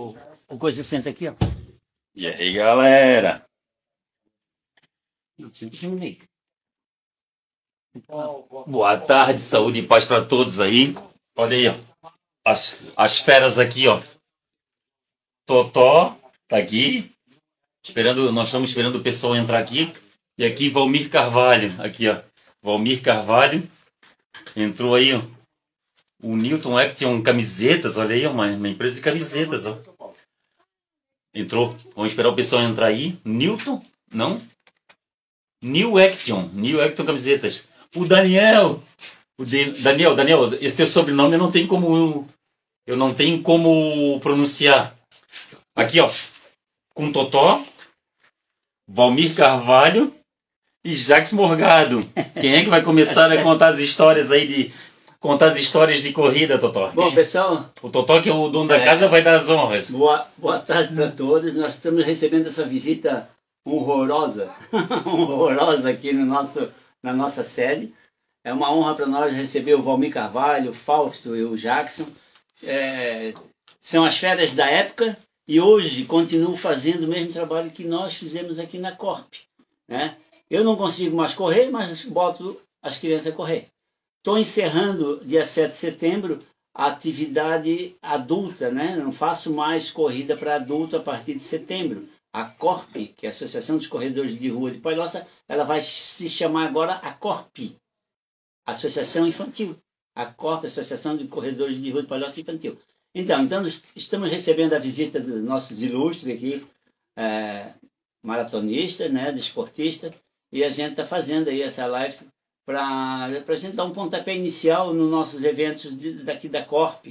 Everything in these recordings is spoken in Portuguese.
o, o coisa senta aqui, ó. E aí, galera? Boa tarde, saúde e paz para todos aí. Olha aí, ó. As, as feras aqui, ó. Totó tá aqui. Esperando, nós estamos esperando o pessoal entrar aqui. E aqui Valmir Carvalho, aqui, ó. Valmir Carvalho. Entrou aí, ó. O Newton Action Camisetas, olha aí, uma, uma empresa de camisetas, ó. Entrou. Vamos esperar o pessoal entrar aí. Newton? Não? New Action. New Action Camisetas. O Daniel. O de, Daniel, Daniel, esse teu sobrenome eu não tenho como. Eu não tenho como pronunciar. Aqui, ó. Com Totó. Valmir Carvalho e Jacques Morgado. Quem é que vai começar a contar as histórias aí de. Contar as histórias de corrida, Totó? Bom, pessoal. O Totó, que é o dono da é, casa, vai dar as honras. Boa, boa tarde para todos. Nós estamos recebendo essa visita horrorosa, horrorosa aqui no nosso, na nossa sede. É uma honra para nós receber o Valmir Carvalho, o Fausto e o Jackson. É, são as férias da época e hoje continuo fazendo o mesmo trabalho que nós fizemos aqui na Corp. Né? Eu não consigo mais correr, mas boto as crianças a correr. Estou encerrando, dia 7 de setembro, a atividade adulta, né? não faço mais corrida para adulto a partir de setembro. A Corp, que é a Associação dos Corredores de Rua de Palhoça, ela vai se chamar agora a Corp, Associação Infantil. A Corp, Associação de Corredores de Rua de Palhoça Infantil. Então, então, estamos recebendo a visita dos nossos ilustres aqui, é, maratonistas, né, desportistas, e a gente está fazendo aí essa live para a gente dar um pontapé inicial nos nossos eventos de, daqui da Corp,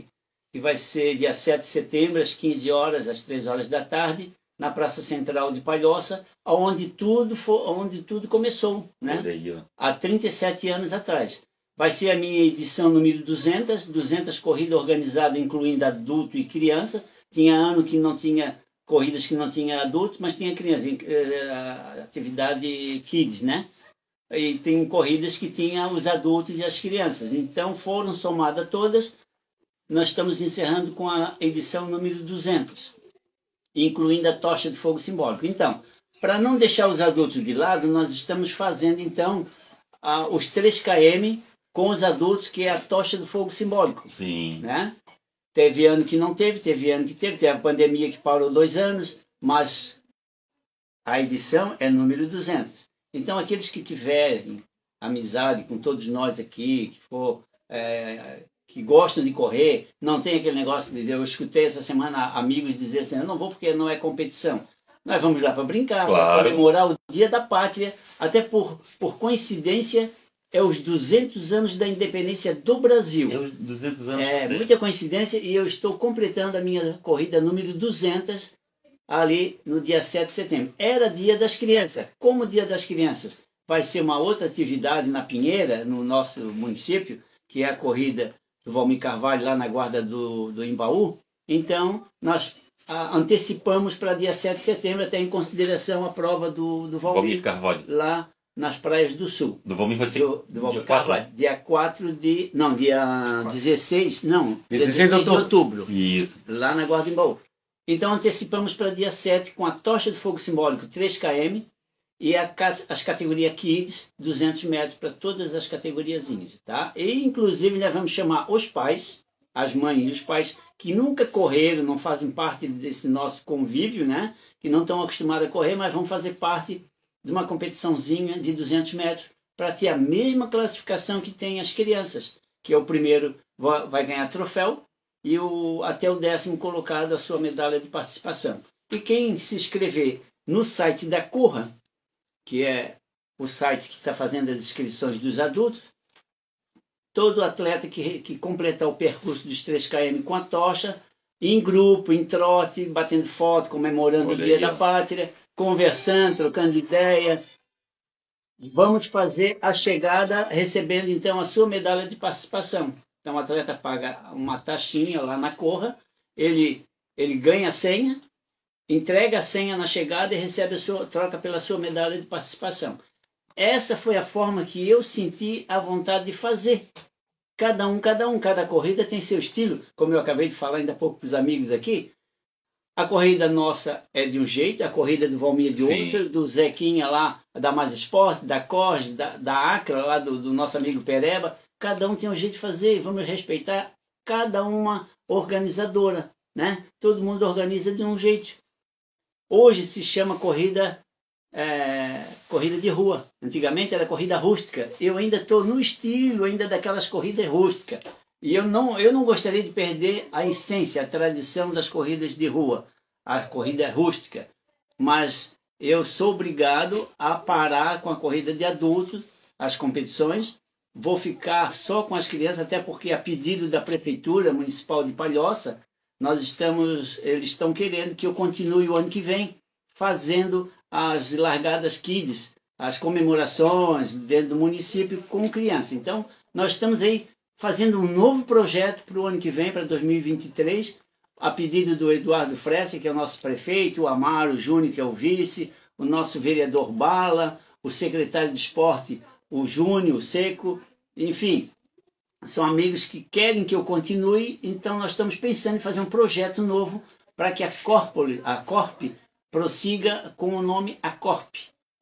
que vai ser dia 7 de setembro, às 15 horas, às 3 horas da tarde, na Praça Central de Palhoça, onde tudo, for, onde tudo começou, né? há 37 anos atrás. Vai ser a minha edição número 200, 200 corridas organizadas, incluindo adulto e criança. Tinha ano que não tinha corridas que não tinha adultos, mas tinha criança, eh, atividade kids, né? E tem corridas que tinha os adultos e as crianças. Então foram somadas todas. Nós estamos encerrando com a edição número 200 incluindo a tocha de fogo simbólico. Então, para não deixar os adultos de lado, nós estamos fazendo então a, os 3 km com os adultos, que é a tocha do fogo simbólico. Sim. Né? Teve ano que não teve, teve ano que teve, teve a pandemia que parou dois anos, mas a edição é número 200. Então, aqueles que tiverem amizade com todos nós aqui, que for é, que gostam de correr, não tem aquele negócio de. Eu escutei essa semana amigos dizer assim: eu não vou porque não é competição. Nós vamos lá para brincar, claro. para comemorar o Dia da Pátria, até por, por coincidência, é os 200 anos da independência do Brasil. É os 200 anos. É muita coincidência e eu estou completando a minha corrida número 200 ali no dia 7 de setembro. Era Dia das Crianças. Como Dia das Crianças vai ser uma outra atividade na Pinheira, no nosso município, que é a corrida do Valmir Carvalho lá na guarda do, do Embaú. Então, nós a, antecipamos para dia 7 de setembro, até em consideração a prova do, do Valmir, Valmir Carvalho. lá nas praias do sul. Do Valmir vai ser do, do Valmir dia 4, Carvalho, né? dia 4 de. Não, dia 4. 16. Não, 16, 16 de, outubro. Isso. Lá na Guarda Embaú. Então antecipamos para dia 7 com a tocha de fogo simbólico 3 km e a, as categorias Kids, 200 metros para todas as categoriazinhas, tá? E inclusive nós vamos chamar os pais, as mães e os pais que nunca correram, não fazem parte desse nosso convívio, né? Que não estão acostumados a correr, mas vão fazer parte de uma competiçãozinha de 200 metros para ter a mesma classificação que tem as crianças, que é o primeiro vai ganhar troféu e o, até o décimo colocado a sua medalha de participação. E quem se inscrever no site da Corra, que é o site que está fazendo as inscrições dos adultos, todo atleta que, que completar o percurso dos 3 km com a tocha, em grupo, em trote, batendo foto, comemorando Olha o Dia aí, da ó. Pátria, conversando, trocando ideias. Vamos fazer a chegada recebendo então a sua medalha de participação. Então o atleta paga uma taxinha lá na Corra, ele, ele ganha a senha, entrega a senha na chegada e recebe a sua, troca pela sua medalha de participação. Essa foi a forma que eu senti a vontade de fazer. Cada um, cada um, cada corrida tem seu estilo, como eu acabei de falar ainda há pouco para os amigos aqui. A corrida nossa é de um jeito, a corrida do Valmir de Sim. outro, do Zequinha lá, da Mais Esporte, da Corge, da, da Acra, lá do, do nosso amigo Pereba. Cada um tem um jeito de fazer e vamos respeitar cada uma organizadora, né? Todo mundo organiza de um jeito. Hoje se chama corrida é, corrida de rua. Antigamente era corrida rústica. Eu ainda estou no estilo ainda daquelas corridas rústicas. E eu não, eu não gostaria de perder a essência, a tradição das corridas de rua, a corrida rústica. Mas eu sou obrigado a parar com a corrida de adultos, as competições. Vou ficar só com as crianças, até porque a pedido da Prefeitura Municipal de Palhoça, nós estamos, eles estão querendo que eu continue o ano que vem fazendo as largadas kids, as comemorações dentro do município com criança. Então, nós estamos aí fazendo um novo projeto para o ano que vem, para 2023, a pedido do Eduardo Fressa, que é o nosso prefeito, o Amaro Júnior, que é o vice, o nosso vereador Bala, o secretário de esporte, o Júnior, o Seco, enfim, são amigos que querem que eu continue, então nós estamos pensando em fazer um projeto novo para que a Corpole, a Corp prossiga com o nome Acorp.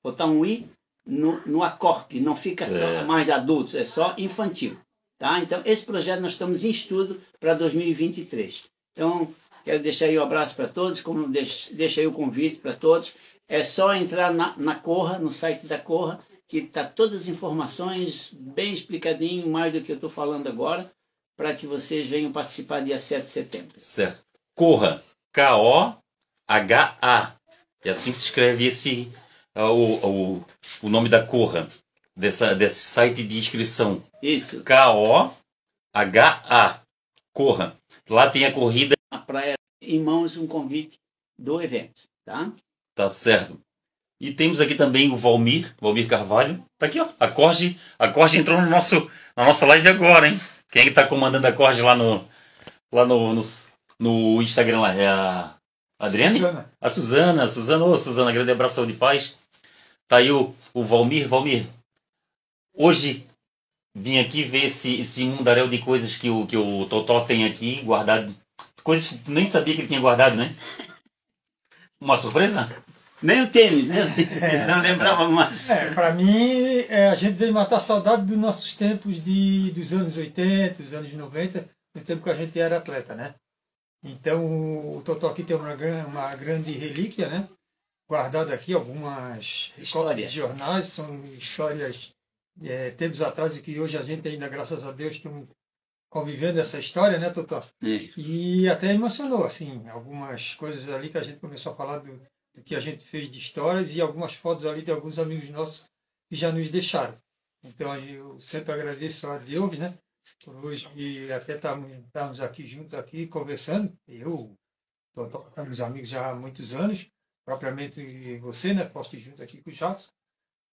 Botar um I no, no Acorp, não fica É. mais de adultos, é só infantil. Tá? Então, esse projeto nós estamos em estudo para 2023. Então, quero deixar aí o abraço para todos, como deixo, deixo aí o convite para todos. É só entrar na, na Corra, no site da Corra, que está todas as informações bem explicadinho, mais do que eu estou falando agora, para que vocês venham participar dia 7 de setembro. Certo. Corra. K-O-H-A. É assim que se escreve esse, ah, o, o, o nome da Corra, dessa, desse site de inscrição. Isso, K-O-H-A. Corra. Lá tem a corrida. a praia em mãos um convite do evento, tá? Tá certo. E temos aqui também o Valmir, Valmir Carvalho. Tá aqui, ó. A Corge, a Corge entrou no nosso, na nossa live agora, hein? Quem é que tá comandando a Corge lá no, lá no, no, no Instagram lá? É a Adriane? Suzana. A Suzana, a Suzana, ô Suzana, grande abraço de paz. Tá aí o, o Valmir, Valmir. Hoje vim aqui ver esse, esse mundaréu de coisas que o, que o Totó tem aqui guardado. Coisas que tu nem sabia que ele tinha guardado, né? Uma surpresa? Nem o tênis, né? Não lembrava mais. É, para mim, é, a gente veio matar a saudade dos nossos tempos de, dos anos 80, dos anos 90, no tempo que a gente era atleta, né? Então, o Totó aqui tem uma, uma grande relíquia, né? Guardada aqui algumas História. recortes de jornais, são histórias é, tempos atrás e que hoje a gente ainda, graças a Deus, estamos convivendo essa história, né, Totó? É. E até emocionou, assim, algumas coisas ali que a gente começou a falar do, do que a gente fez de histórias e algumas fotos ali de alguns amigos nossos que já nos deixaram. Então eu sempre agradeço a Deus, né? Por hoje e até estarmos aqui juntos aqui conversando. Eu, Totó, estamos amigos já há muitos anos, propriamente você, né? Foste junto aqui com o Jacques.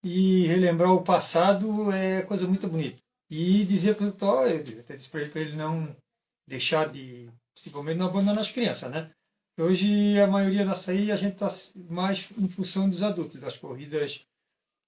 E relembrar o passado é coisa muito bonita. E dizer para o Totó, eu até disse para ele, para ele não deixar de, principalmente não abandonar as crianças, né? Hoje a maioria nossa aí a gente está mais em função dos adultos, das corridas,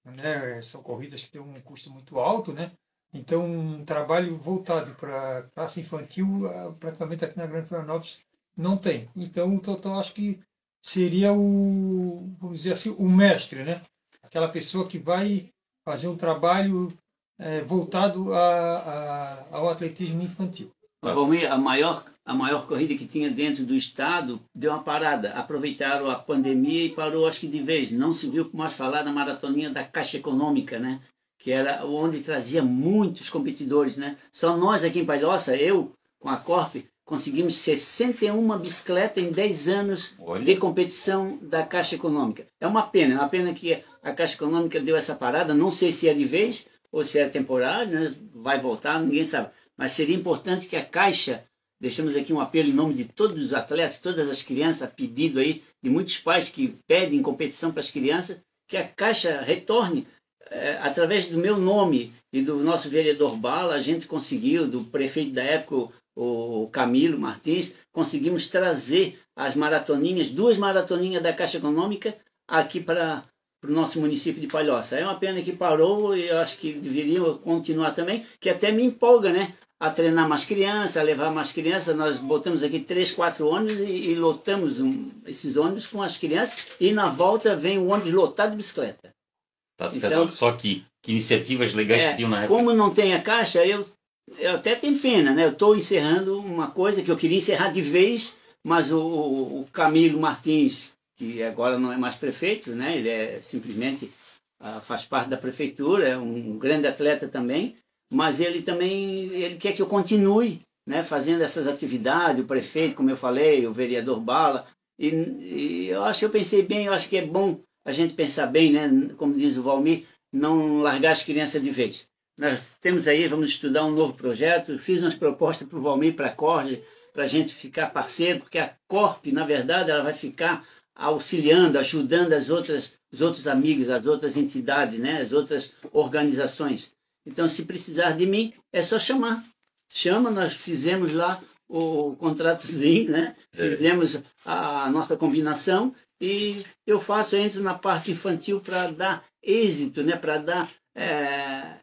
né? São corridas que têm um custo muito alto, né? Então um trabalho voltado para classe infantil praticamente aqui na Grande Florianópolis não tem. Então o Totó acho que seria o, vamos dizer assim, o mestre, né? Aquela pessoa que vai fazer um trabalho eh, voltado a, a, ao atletismo infantil. Tá. Valmir, a maior, a maior corrida que tinha dentro do estado deu uma parada. Aproveitaram a pandemia e parou, acho que de vez. Não se viu mais falar da maratoninha da Caixa Econômica, né? Que era onde trazia muitos competidores, né? Só nós aqui em Palhoça, eu com a Corp, conseguimos 61 bicicletas em 10 anos Olha. de competição da Caixa Econômica. É uma pena, é uma pena que a Caixa Econômica deu essa parada. Não sei se é de vez ou se é temporário, né? vai voltar, ninguém sabe. Mas seria importante que a Caixa, deixamos aqui um apelo em nome de todos os atletas, todas as crianças, a pedido aí de muitos pais que pedem competição para as crianças, que a Caixa retorne eh, através do meu nome e do nosso vereador Bala, a gente conseguiu, do prefeito da época, o Camilo Martins, conseguimos trazer as maratoninhas, duas maratoninhas da Caixa Econômica aqui para para o nosso município de Palhoça. É uma pena que parou e eu acho que deveria continuar também, que até me empolga, né? A treinar mais crianças, a levar mais crianças. Nós botamos aqui três, quatro ônibus e, e lotamos um, esses ônibus com as crianças e na volta vem o ônibus lotado de bicicleta. Tá certo. Então- Só que, que iniciativas legais É, que tinham na época. Como não tem a caixa, eu, eu até tenho pena, né? Eu estou encerrando uma coisa que eu queria encerrar de vez, mas o, o, o Camilo Martins, que agora não é mais prefeito, né? Ele é simplesmente ah, faz parte da prefeitura, é um grande atleta também, mas ele também ele quer que eu continue, né? Fazendo essas atividades, o prefeito, como eu falei, o vereador Bala, e, e eu acho que eu pensei bem, eu acho que é bom a gente pensar bem, né? Como diz o Valmir, não largar as crianças de vez. Nós temos aí, vamos estudar um novo projeto. Fiz umas propostas para o Valmir, para a Corte, para a gente ficar parceiro, porque a Corp, na verdade, ela vai ficar auxiliando, ajudando as outras, os outros amigos, as outras entidades, né? as outras organizações. Então, se precisar de mim, é só chamar. Chama, nós fizemos lá o contratozinho, né? É. fizemos a nossa combinação e eu faço, eu entro na parte infantil para dar êxito, né? para dar é,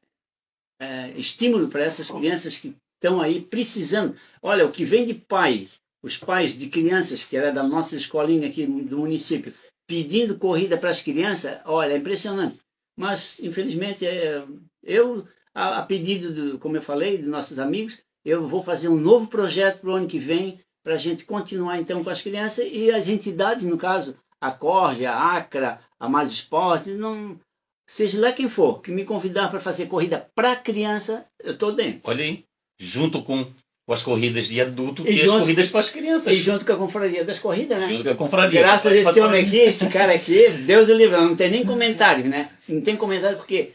é, estímulo para essas crianças que estão aí precisando. Olha, o que vem de pai, os pais de crianças, que era da nossa escolinha aqui do município, pedindo corrida para as crianças, olha, é impressionante. Mas, infelizmente, é, eu, a, pedido, do, como eu falei, dos nossos amigos, eu vou fazer um novo projeto para o ano que vem, para a gente continuar então com as crianças e as entidades, no caso, a Corja, a Acra, a Mais Esportes, não, seja lá quem for, que me convidar para fazer corrida para criança, eu estou dentro. Olha aí, junto com as corridas de adulto E e, as junto- corridas para as crianças. E junto com a confraria das corridas, né? Junto com a confraria. Graças a esse homem aqui, esse cara aqui, Deus o livre, não tem nem comentário, né? Não tem comentário porque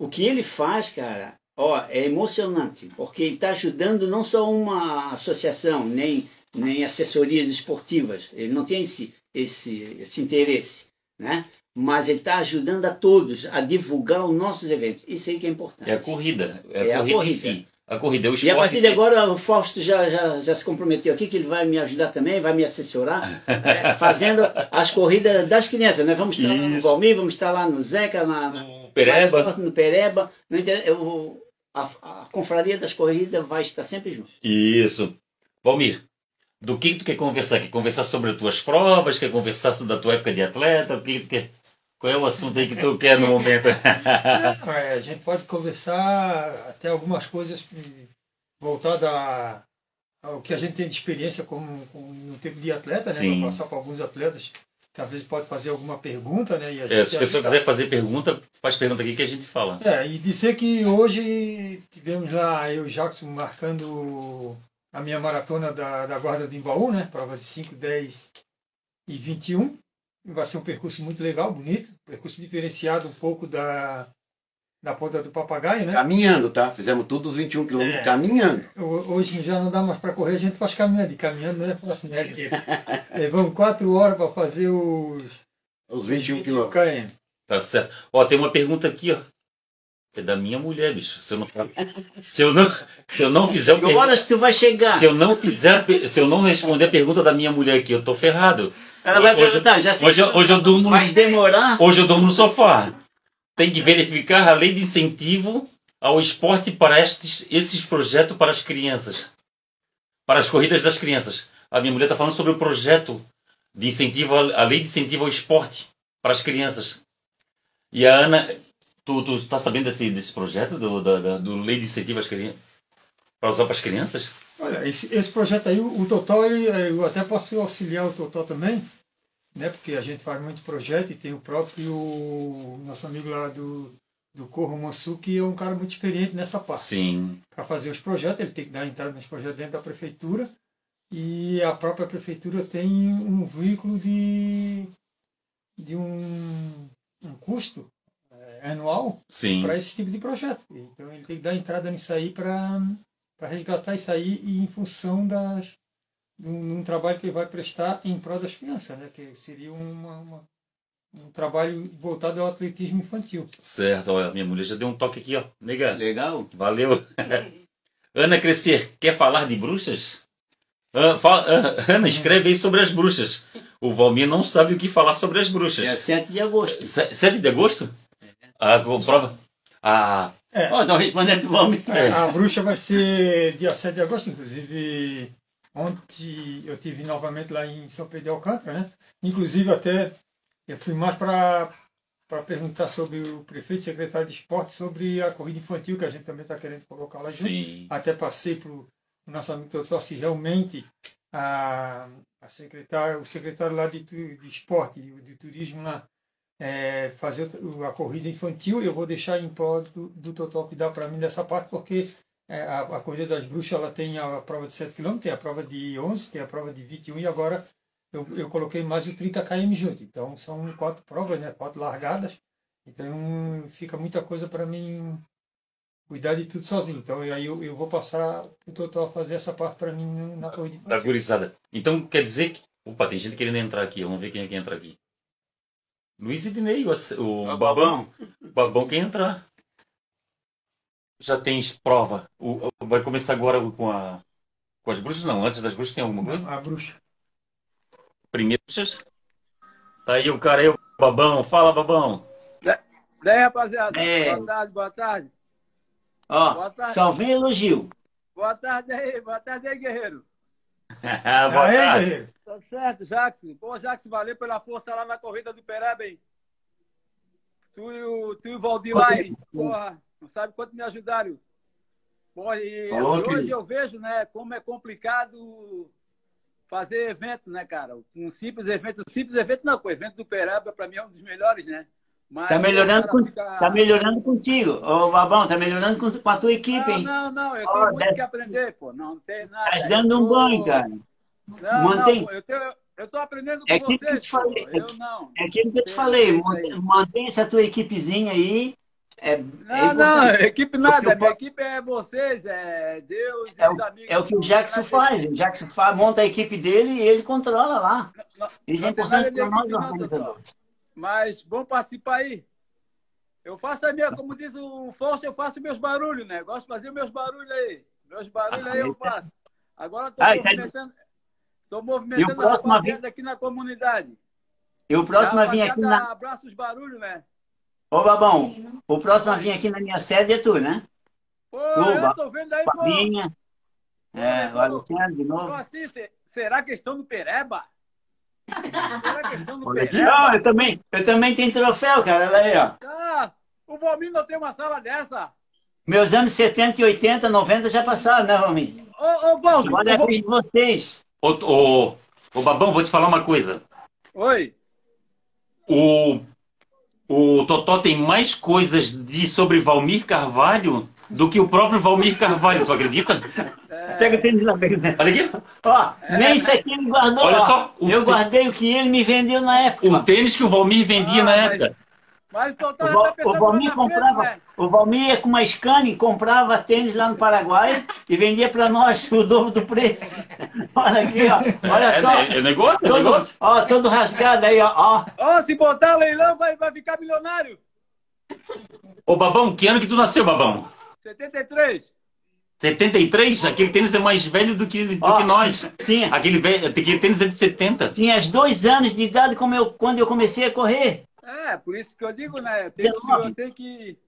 o que ele faz, cara, ó, é emocionante, porque ele está ajudando não só uma associação, nem, nem assessorias esportivas, ele não tem esse, esse, esse interesse, né? Mas ele está ajudando a todos a divulgar os nossos eventos. Isso aí que é importante. É a corrida. É, É a a corrida, corrida. em si. A corrida o E a partir de agora o Fausto já, já, já se comprometeu aqui que ele vai me ajudar também, vai me assessorar, é, fazendo as corridas das crianças. Nós vamos estar lá no Isso. Valmir, vamos estar lá no Zeca, na, na- No Pereba. no Pereba. No inter- eu- a, a confraria das corridas vai estar sempre junto. Isso. Valmir, do que tu quer conversar? Quer conversar sobre as tuas provas? Quer conversar sobre a tua época de atleta? O que tu quer? Qual é o assunto aí que tu quer no momento? Não, é, a gente pode conversar até algumas coisas voltadas a- ao que a gente tem de experiência como, como no tempo de atleta, né? Sim. Para passar para alguns atletas que às vezes pode fazer alguma pergunta, né? E a É, gente se a pessoa quiser fazer pergunta, faz pergunta aqui que a gente fala. É, e dizer que hoje tivemos lá eu e o Jackson marcando a minha maratona da, da Guarda do Embaú, né? Prova de 5, 10 e 21. Vai ser um percurso muito legal, bonito. Percurso diferenciado um pouco da, da Ponta do Papagaio, né? Caminhando, tá? Fizemos todos os 21 quilômetros É. caminhando. Ho- Hoje já não dá mais para correr, a gente faz caminhando. E caminhando não é fácil, né? Levamos quatro horas para fazer os Os 21 21 quilômetros. km. Tá certo. Ó, tem uma pergunta aqui, ó. É da minha mulher, bicho. Se eu não, se eu não, se eu não fizer o Que horas tu vai chegar? se eu não fizer, se eu não responder a pergunta da minha mulher aqui, eu tô ferrado. Ela vai hoje- perguntar, já sei. Hoje, hoje eu durmo, Vai demorar? hoje eu durmo no sofá. Tem que verificar a lei de incentivo ao esporte para estes, esses projetos para as crianças. Para as corridas das crianças. A minha mulher está falando sobre o projeto de incentivo, à- a lei de incentivo ao esporte para as crianças. E a Ana, tu, tu tá sabendo desse, desse projeto do, da, da- do lei de incentivo às crianças? Para usar para as crianças? Olha, esse, esse projeto aí, o, o Totó, ele, eu até posso auxiliar o Totó também, né? Porque a gente faz muito projeto e tem o próprio nosso amigo lá do, do Corro Mansu, que é um cara muito experiente nessa parte. Sim. Para fazer os projetos, ele tem que dar entrada nos projetos dentro da prefeitura e a própria prefeitura tem um veículo de, de um, um custo eh, anual para esse tipo de projeto. Então ele tem que dar entrada nisso aí para resgatar isso aí e em função das de um, de um trabalho que ele vai prestar em prol das crianças, né? Que seria uma, uma- um trabalho voltado ao atletismo infantil. Certo, olha, minha mulher já deu um toque aqui, ó. Nega, Legal. valeu. Ana Crescer, quer falar de bruxas? Ah, fala- ah, Ana, escreve aí sobre as bruxas. o Valmir não sabe o que falar sobre as bruxas. Dia 7 de agosto. Se- 7 de agosto? A prova. A. Ó, estão respondendo pro Valmir. É, a bruxa vai ser dia 7 de agosto, inclusive ontem eu tive novamente lá em São Pedro de Alcântara, né? Inclusive até eu fui mais para para perguntar sobre o prefeito secretário de esporte sobre a corrida infantil que a gente também está querendo colocar lá junto. Sim. Até passei para o nosso amigo doutor se realmente a, a secretária, o secretário lá de, de esporte e de turismo lá é, fazer a corrida infantil, eu vou deixar em pró do, do Totó que dá para mim dessa parte, porque é, a, a corrida das bruxas ela tem a, prova de 7 km, tem a prova de 11, tem a prova de 21 e agora eu, eu coloquei mais o 30 km junto. Então são quatro provas, né? quatro largadas. Então fica muita coisa para mim cuidar de tudo sozinho. Então aí eu, eu vou passar o Totó a fazer essa parte para mim na corrida Da infantil. gurizada. Então quer dizer que. Opa, tem gente querendo entrar aqui. Vamos ver quem é que entra aqui. Luiz Ednei, o, o Ó, Babão. O Babão quer entrar. Já tens prova. O- o- vai começar agora com a. Com as bruxas? Não, antes das bruxas tem alguma coisa? A bruxa. Primeiro bruxas. Tá aí o cara aí, o Babão. Fala, Babão. Daí, rapaziada. É. Boa tarde, boa tarde. Ó, Boa tarde. só vem elogio. Boa tarde aí, boa tarde aí, guerreiro. Boa Aê, tarde. guerreiro. Tá certo, Jackson. Pô, Jackson, valeu pela força lá na corrida do Pereba, hein? Tu e o, tu e o Valdir lá, hein? Porra, não sabe quanto me ajudaram. Porra, e Falou, hoje querido. eu vejo, né, como é complicado fazer evento, né, cara? Um simples evento, simples evento não, pô, o evento do Pereba pra mim é um dos melhores, né? Mas Tá melhorando, o com, cara fica- tá melhorando contigo. Ô, Babão, tá melhorando com, com a tua equipe, Não, hein? não, não, eu Ó, tenho muito deve- que aprender, pô. Não tem nada. Tá dando um sou- banho, cara. Não, Mantém- não, eu, tenho, eu tô aprendendo com É aquilo que eu vocês, te falei, é Eu não. É aquilo que eu te falei, isso mantém, mantém essa tua equipezinha aí. É, é Não, não, importante. equipe nada. Porque eu Minha po- equipe é vocês, é Deus e É os amigos. É o que o Não Jackson faz. O Jackson faz, monta a equipe dele e ele controla lá. não- Isso é não tem nada importante para nós, não, organizadores. Mas bom participar aí. Eu faço a minha, como diz o Fausto, eu faço meus barulhos, né? Gosto de fazer meus barulhos aí. Meus barulhos aí eu faço. Agora estou Ah, então- movimentando, o movimentando a rapaziada aqui na comunidade. E o próximo a vir aqui na. Abraça os barulhos, né? Ô, Babão, o próximo a vir aqui na minha sede é tu, né? Pô, Tuba, eu tô vendo aí, pô. É, o Alexandre de novo. assim, se- será questão do Pereba? Será questão do Olha aqui. Não, Pereba? eu também, eu também tenho troféu, cara. Olha aí, ó. Ah, o Valmir não tem uma sala dessa. Meus anos 70, e 80, 90 já passaram, né, Valmir? Ô, ô Valmir. Agora é a ô, vez de vocês. Ô, ô, ô, Babão, vou te falar uma coisa. Oi. O, o Totó tem mais coisas de, sobre Valmir Carvalho do que o próprio Valmir Carvalho, tu acredita? É, Pega o tênis lá, pega o tênis. Olha aqui. Ó, nem isso aqui ele guardou. Olha ó. só, eu guardei o que ele me vendeu na época. O tênis que o Valmir vendia Ah, na mas- época. mas o Val- tá o Valmir comprava, né? o Valmir ia com uma Scania, comprava tênis lá no Paraguai e vendia para nós o dobro do preço. Olha aqui, ó. Olha é, só. é, é negócio, é todo, negócio. ó, todo rasgado aí, ó. ó. Ó, se botar leilão, vai, vai ficar milionário. Ô, Babão, que ano que tu nasceu, Babão? 73. 73? Aquele tênis é mais velho do que, do Ó, que nós. Tinha, Aquele, velho, aquele tênis é de 70. tinha dois anos de idade como eu, quando eu comecei a correr. É, por isso que eu digo, né? Eu tenho que, eu tenho que,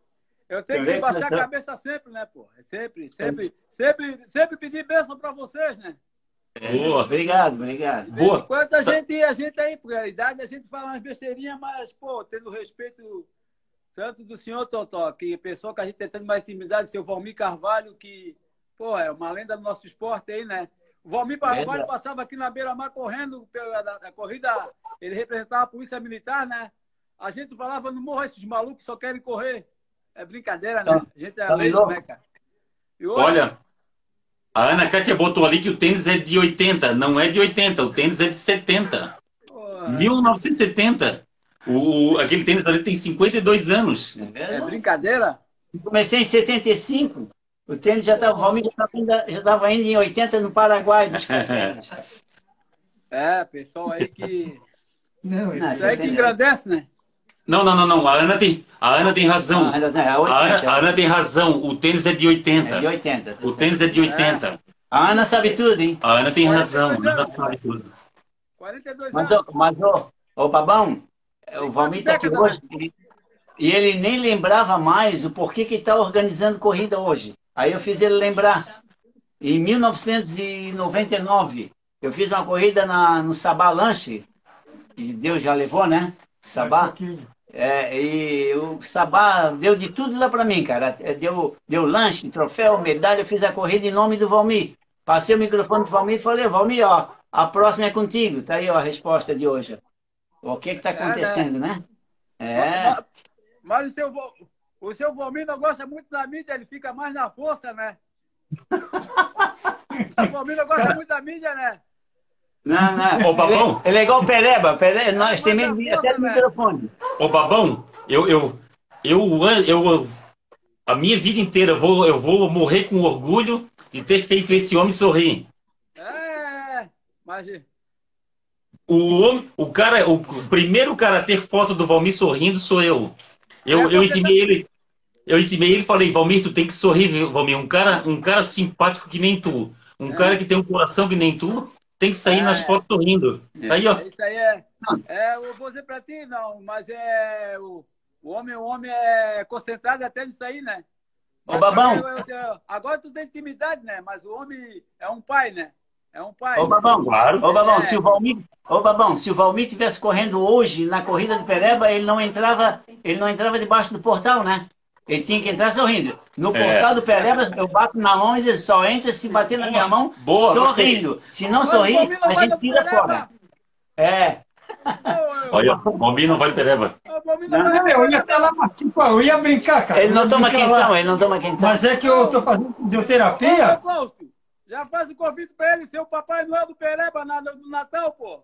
eu tenho que baixar a cabeça sempre, né, pô? É sempre, sempre, sempre, sempre pedir bênção pra vocês, né? Boa. Obrigado, obrigado. De Boa. quando a gente, a gente aí, por realidade, a gente fala umas besteirinhas, mas, pô, tendo respeito tanto do senhor Totó, que pessoa que a gente tem tendo mais intimidade, seu Valmir Carvalho, que, pô, é uma lenda do nosso esporte aí, né? O Valmir Carvalho passava aqui na beira-mar correndo pela da, da corrida, ele representava a polícia militar, né? A gente falava, não morra esses malucos, só querem correr. É brincadeira, né? A gente é tá leigo, né, cara? Hoje, Olha, a Ana Kátia botou ali que o tênis é de 80. Não é de 80, o tênis é de 70. pô, 1970. O, aquele tênis ali tem 52 anos. é brincadeira? Comecei em 75. O tênis já estava, o Valmir já estava indo, já estava indo em 80 no Paraguai. É, pessoal aí que. Não, Não, Isso aí que engrandece, né? Não, não, não, não. A Ana tem, a Ana tem razão. Ah, é A 80, Ana, a Ana tem razão. O tênis é de 80. é de 80. O tênis é de 80. A Ana sabe tudo, hein? A Ana tem razão. mas A Ana sabe tudo. 42 Mas, anos. ô, mas ô, ô Babão, é, o Tem Valmir tá aqui hoje. E ele nem lembrava mais o porquê que está organizando corrida hoje. Aí eu fiz ele lembrar. Em 1999, eu fiz uma corrida na, no Sabá Lanche, que Deus já levou, né? Sabá. É, e o Sabá deu de tudo lá para mim, cara. É, Deu, deu lanche, troféu, medalha. Eu fiz a corrida em nome do Valmir. Passei o microfone pro Valmir e falei, Valmir, ó, a próxima é contigo. Tá aí ó, a resposta de hoje. O que que tá É, né? acontecendo, né? É. Mas, mas o seu, o seu Valmir não gosta muito da mídia, ele fica mais na força, né? o seu Valmir não gosta muito da mídia, né? Não, não. Ô, Babão. Ele, ele é igual o Pereba. Pere- nós mas temos medo até do né? microfone. Ô, Babão, eu, eu, eu, eu, a minha vida inteira eu vou, eu vou morrer com orgulho de ter feito esse homem sorrir. É, mas O, homem, o cara, o primeiro cara a ter foto do Valmir sorrindo sou eu. Eu, É, eu intimei ele, eu intimei ele e falei, Valmir, tu tem que sorrir, viu, Valmir. Um cara, um cara simpático que nem tu, um É. cara que tem um coração que nem tu, tem que sair É. nas fotos sorrindo. Tá aí, ó. isso aí é, é. Eu vou dizer pra ti, não, mas é. O, o homem, o homem é concentrado até nisso aí, né? Ô, Babão. Eu- eu- eu- agora tu tem intimidade, né? Mas o homem é um pai, né? É um pai. Ô, Babão, Claro. Ô, Babão, É. se o Valmir, ô, Babão, se o Valmir tivesse correndo hoje na corrida do Pereba, ele não entrava, ele não entrava debaixo do portal, né? Ele tinha que entrar sorrindo. No É. portal do Pereba, eu bato na mão e ele só entra se bater na minha mão Boa, gostei. sorrindo. Se não sorrir, a vai gente tira fora. É. Olha, o Valmir não vale pereba. não Não, vai eu ia até lá participar, eu ia brincar, cara. Ele não toma quentão, ele não toma quentão. Mas é que eu estou fazendo Ô, fisioterapia. Já faz o convite pra ele ser o Papai Noel do Pereba na, no Natal, pô.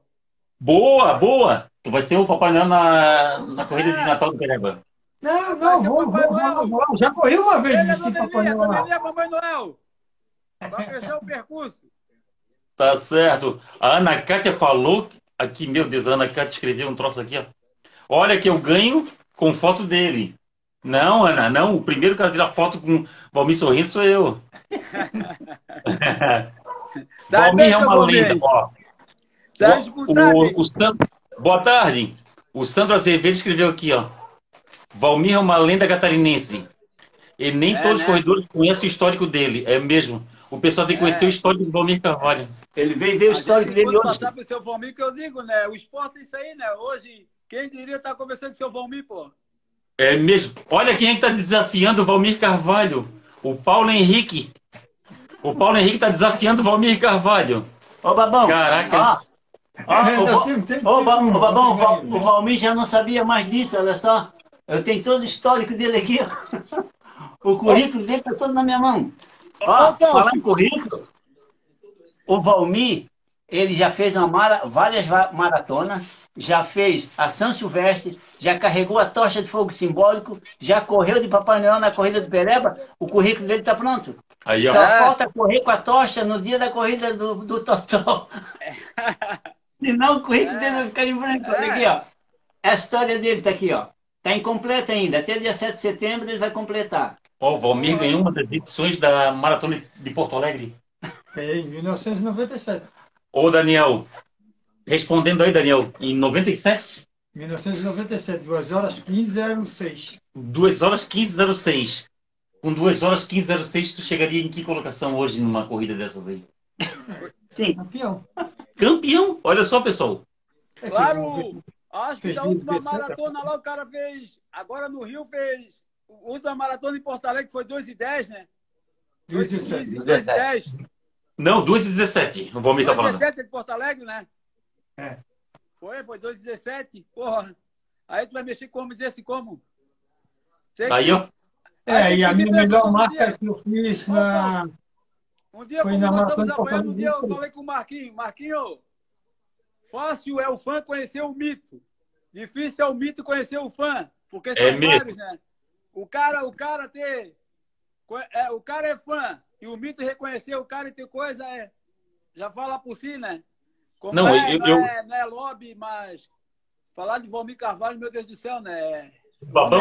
Boa, boa. Tu vai ser o Papai Noel na, na corrida de Natal do Pereba. Não, não, vou, vou, vou, vou. Já corri uma vez Ele é Dona Papai Noel lá. Elia, Papai Noel. Vai fechar o percurso. Tá certo. A Ana Cátia falou aqui, meu Deus, a Ana Cátia escreveu um troço aqui, ó. Olha que eu ganho com foto dele. Não, Ana, não. O primeiro cara tirar foto com Valmir sorrindo sou eu. Tá Valmir é uma Valmir. lenda. Ó, Tá o, o, o Sandro- Boa tarde. O Sandro Azevedo escreveu aqui, ó. Valmir é uma lenda catarinense. E nem É, todos os né? corredores conhecem o histórico dele. É mesmo. O pessoal tem que conhecer É. o histórico do Valmir Carvalho. Ele veio ver o A histórico dele hoje. passar pro seu Valmir, que eu digo, né? O esporte é isso aí, né? Hoje, quem diria estar conversando com o seu Valmir, pô? É mesmo. Olha quem está desafiando o Valmir Carvalho. O Paulo Henrique. O Paulo Henrique está desafiando o Valmir Carvalho. Ô, Babão. Caraca. Ó, ó, É, o, temos- temos- ô, Ba- ô, Babão, o o Valmir já não sabia mais disso, olha só. Eu tenho todo o histórico dele aqui. ó. O currículo dele está todo na minha mão. Ó, falar em currículo, o Valmir, ele já fez uma mara- várias maratonas, já fez a São Silvestre, já carregou a tocha de fogo simbólico, já correu de Papai Noel na corrida do Pereba, o currículo dele está pronto. Aí, ó. Só É. falta correr com a tocha no dia da corrida do, do Totó. Senão o currículo dele vai ficar em branco. Olha aqui, ó. A história dele tá aqui, ó. Tá incompleta ainda. Até dia 7 de setembro ele vai completar. Ó, o Valmir ganhou uma das edições da Maratona de Porto Alegre. É, em 1997. Ô, Daniel. Respondendo aí, Daniel. Em 97, 1997, 2 horas 1506. 2 horas 15,06. Com 2 horas 15,06, tu chegaria em que colocação hoje numa corrida dessas aí? Sim. Campeão. Campeão! Olha só, pessoal. É Claro! Acho que da última maratona lá o cara fez. Agora no Rio fez. A última maratona em Porto Alegre foi 2 e 10, né? 2 e 17. 15, 2 e 10. Não, 2 e 17. O Valmir tá 2 e falando. 17 de Porto Alegre, né? É. Foi, foi 2 e 17. Porra. Aí tu vai mexer com homem desse como? Tem Aí, que- ó. É, e a minha melhor Um marca dia- que eu fiz na. Um dia, Foi quando na nós estamos apanhando, um dia eu falei com o Marquinhos. Marquinhos, fácil é o fã conhecer o mito. Difícil é o mito conhecer o fã. Porque são É vários, né? O cara, o cara ter... É, o cara é fã. E o mito reconhecer o cara e ter coisa é... Já fala por si, né? Como Não, é, eu- não, eu- é, não é lobby, mas... Falar de Valmir Carvalho, meu Deus do céu, né? Babão.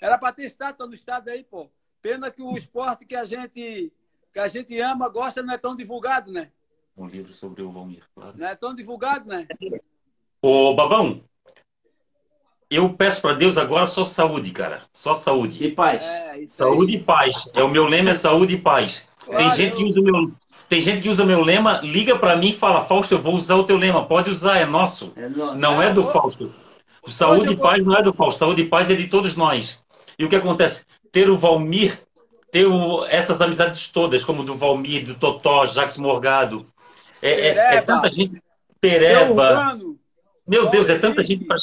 Era, pra ter estátua no estado aí, pô. Pena que o esporte que a gente que a gente ama, gosta, não é tão divulgado, né? um livro sobre o Valmir, claro. Não é tão divulgado, né? Ô, Babão, eu peço para Deus agora só saúde, cara. Só saúde. E paz. É, isso Saúde aí. e paz. É o meu lema é saúde e paz. Tem Claro, gente que eu- usa o meu tem gente que usa meu lema, liga para mim e fala: "Fausto, eu vou usar o teu lema. Pode usar, é nosso. É no- Não é do hoje- Fausto. Saúde e paz não é do Fausto. Saúde e paz é de todos nós. E o que acontece? Ter o Valmir, ter o- essas amizades todas, como do Valmir, do Totó, Jacques Morgado. É, é- é tanta gente. Pereba. Meu Deus, é tanta gente pra,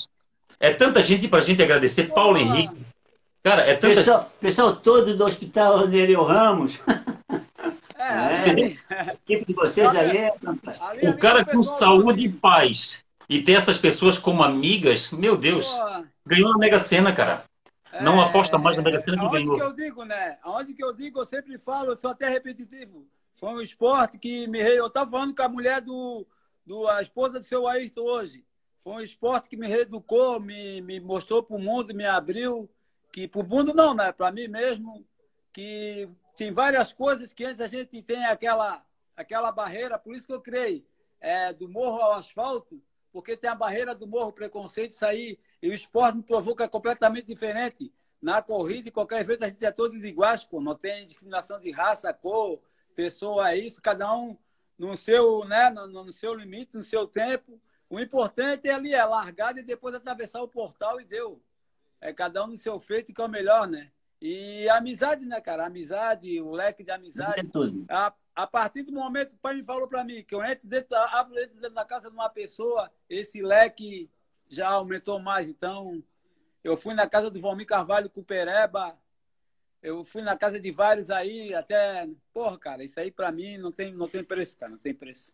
é tanta gente pra gente agradecer. Paulo. Henrique. Cara, é tanta Pessoal, pessoal todo do Hospital Nereu Ramos, É, É. a equipe de vocês aí é fantástica. ali, O ali cara o com pessoal saúde e paz e ter essas pessoas como amigas, meu de- Deus, Porra. ganhou a Mega Sena, cara. Não É, aposta mais na Mega Sena que aonde ganhou. que eu digo, né? Aonde que eu digo, eu sempre falo, eu sou até repetitivo. Foi um esporte que me. Eu estava falando com a mulher do, do. a esposa do seu Ayrton hoje. Foi um esporte que me reeducou, me, me mostrou para o mundo, me abriu. Que para o mundo não, né? Para mim mesmo. Que tem várias coisas que antes a gente tem aquela, aquela barreira, por isso que eu criei. É, do morro ao asfalto, porque tem a barreira do morro, preconceito, isso aí. E o esporte me é completamente diferente. Na corrida, em qualquer evento, a gente é todos iguais, pô. Não tem discriminação de raça, cor, pessoa, é isso. Cada um no seu, né, no, no seu limite, no seu tempo. O importante é ali, é largar e depois atravessar o portal e deu. É cada um no seu feito que é o melhor, né? E a amizade, né, cara? Amizade, o leque de amizade. É. A, a partir do momento que o pai me falou para mim que eu entro dentro, abro dentro, da casa de uma pessoa, esse leque já aumentou mais. Então, eu fui na casa do Valmir Carvalho com o Pereba, eu fui na casa de vários aí, até. Porra, cara, isso aí para mim não tem, não tem preço, cara, não tem preço.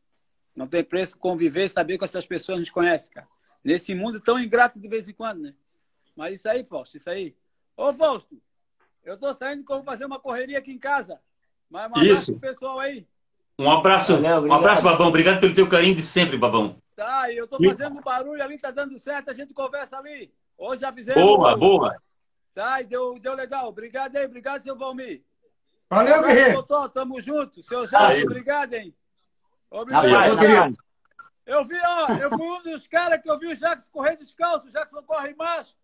Não tem preço conviver e saber que essas pessoas nos conhecem, cara. Nesse mundo tão ingrato de vez em quando, né? Mas isso aí, Fausto, isso aí. Ô, Fausto, eu tô saindo que eu vou fazer uma correria aqui em casa. Mas um abraço Isso. pro pessoal aí. Um abraço, Valeu, um abraço, Babão. Obrigado pelo teu carinho de sempre, Babão. Tá, e eu tô fazendo barulho ali, tá dando certo, a gente conversa ali. Hoje já fizemos. Boa, boa. Tá, e deu, deu legal. Obrigado aí, obrigado, seu Valmir. Valeu, guerreiro. doutor, tamo junto. Seu. Jorge, obrigado, hein? Obrigado. Valeu, querido. Eu vi, ó, eu fui um dos caras que eu vi o Jackson correr descalço. O Jackson corre macho.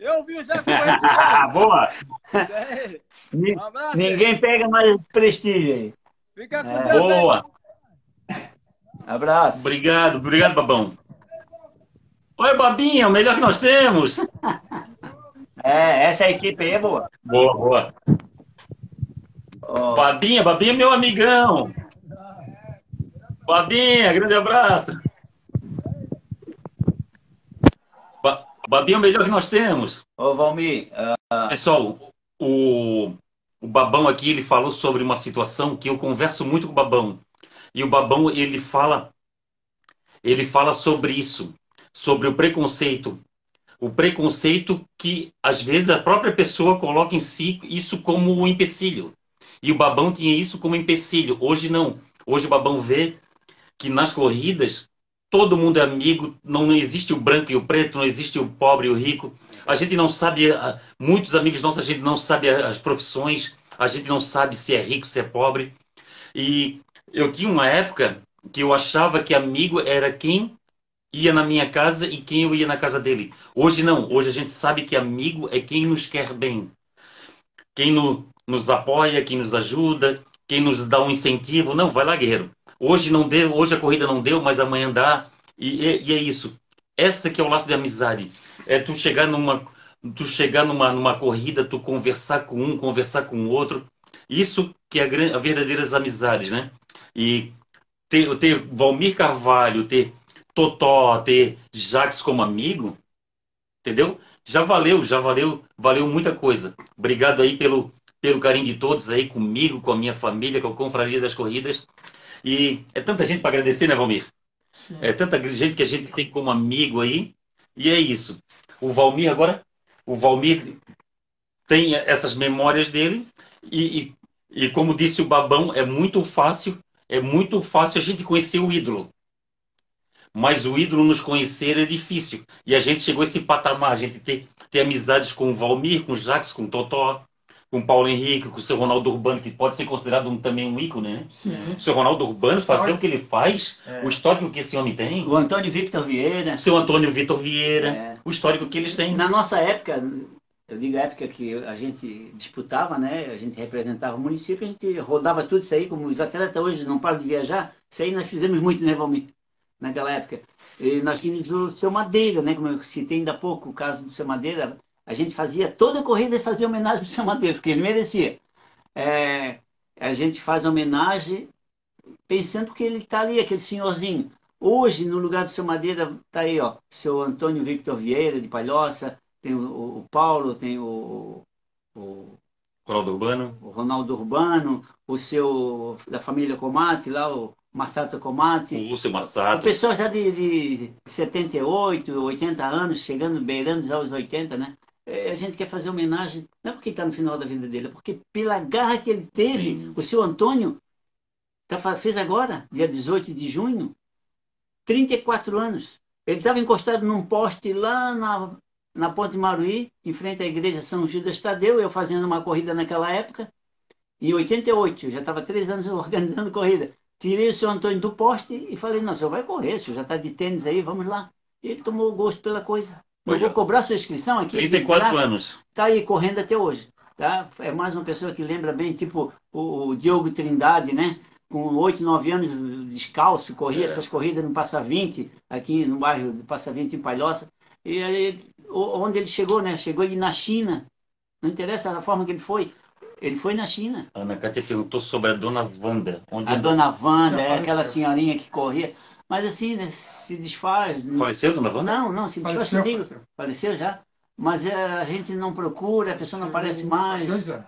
Eu vi o correr Ah, boa. É. Um abraço. Ninguém pega mais esse prestígio aí. Fica com É. Deus aí. Boa. Abraço. Obrigado, obrigado, Babão. Oi, Babinha, o melhor que nós temos. É, essa equipe aí é boa. Boa, boa. Ó, Babinha, Babinha é meu amigão. Babinha, grande abraço. Ba- Babinha é o melhor que nós temos. Ô, Valmir, ah, Pessoal, o, o Babão aqui, ele falou sobre uma situação que eu converso muito com o Babão. E o Babão, ele fala, ele fala sobre isso, sobre o preconceito. O preconceito que, às vezes, a própria pessoa coloca em si isso como um empecilho. E o Babão tinha isso como empecilho. Hoje não. Hoje o Babão vê que nas corridas todo mundo é amigo, não, existe o branco e o preto, não existe o pobre e o rico. A gente não sabe, ah, muitos amigos nossos, a gente não sabe as profissões, a gente não sabe se é rico, se é pobre. E eu tinha uma época que eu achava que amigo era quem ia na minha casa e quem eu ia na casa dele. Hoje não, hoje a gente sabe que amigo é quem nos quer bem. Quem no- nos apoia, quem nos ajuda, quem nos dá um incentivo. Não, vai lá, guerreiro. Hoje não deu, hoje a corrida não deu, mas amanhã dá. E, e- e é isso. Essa que é o laço de amizade. É tu chegar numa, tu chegar numa, numa corrida, tu conversar com um, conversar com o outro. Isso que é a, a verdadeiras amizades, né? E ter, ter Valmir Carvalho, ter Totó, ter Jax como amigo, entendeu? Já valeu, já valeu, valeu muita coisa. Obrigado aí pelo, pelo carinho de todos aí comigo, com a minha família, com a Confraria das Corridas. E é tanta gente para agradecer, né, Valmir? É tanta gente que a gente tem como amigo aí. E é isso. O Valmir agora, o Valmir tem essas memórias dele e, e, e como disse o Babão, é muito fácil, é muito fácil a gente conhecer o ídolo. Mas o ídolo nos conhecer é difícil. E a gente chegou a esse patamar, a gente ter, ter amizades com o Valmir, com o Jax, com o Totó, com o Paulo Henrique, com o seu Ronaldo Urbano, que pode ser considerado um- também um ícone, né? Sim. O seu Ronaldo Urbano, fazer o que ele faz, É. o histórico que esse homem tem, O Antônio Victor Vieira. o seu Antônio Vitor Vieira, É. o histórico que eles têm. Na nossa época, eu digo a época que a gente disputava, né? A gente representava o município, a gente rodava tudo isso aí, como os atletas hoje não param de viajar. Isso aí nós fizemos muito, né, Valmir? Naquela época. E nós tínhamos o seu Madeira, né? Como eu citei ainda há pouco o caso do seu Madeira. A gente fazia toda a corrida e fazia homenagem ao seu Madeira, porque ele merecia. É, a gente faz homenagem pensando que ele está ali, aquele senhorzinho. Hoje, no lugar do seu Madeira, está aí, ó, seu Antônio Victor Vieira, de Palhoça, tem o, o Paulo, tem o, o, Ronaldo Urbano. o Ronaldo Urbano, o seu, da família Comate, lá, o Massata Comate. O Lúcio O Massato. pessoal já de, de 78, 80 anos, chegando, beirando já os 80, né? É, A gente quer fazer homenagem, não é porque está no final da vida dele, é porque pela garra que ele teve, Sim. o seu Antônio tá, fez agora, dia 18 de junho, 34 anos. Ele estava encostado num poste lá na, na Ponte Maruí, em frente à igreja São Judas Tadeu, eu fazendo uma corrida naquela época, em 88, eu já estava três anos organizando corrida. Tirei o seu Antônio do poste e falei, não, o senhor vai correr, o senhor já está de tênis aí, vamos lá. E ele tomou gosto pela coisa. Eu vou cobrar sua inscrição aqui. de 34 graça. anos. Está aí correndo até hoje. Tá? É mais uma pessoa que lembra bem, tipo o, o Diogo Trindade, né? Com 8, 9 anos descalço, corria É. essas corridas no Passa 20, aqui no bairro do Passa 20 em Palhoça. E aí, onde ele chegou, né? Chegou ele na China. Não interessa a forma que ele foi. Ele foi na China. Ana Cátia perguntou sobre a dona Wanda. Onde A dona Wanda, é aquela senhorinha que corria. Mas assim, né, se desfaz. Faleceu, dona Wanda? Não, não, se desfaz Faleceu, comigo. faleceu. Faleceu já. Mas é, a gente não procura, a pessoa não aparece mais. Dois anos.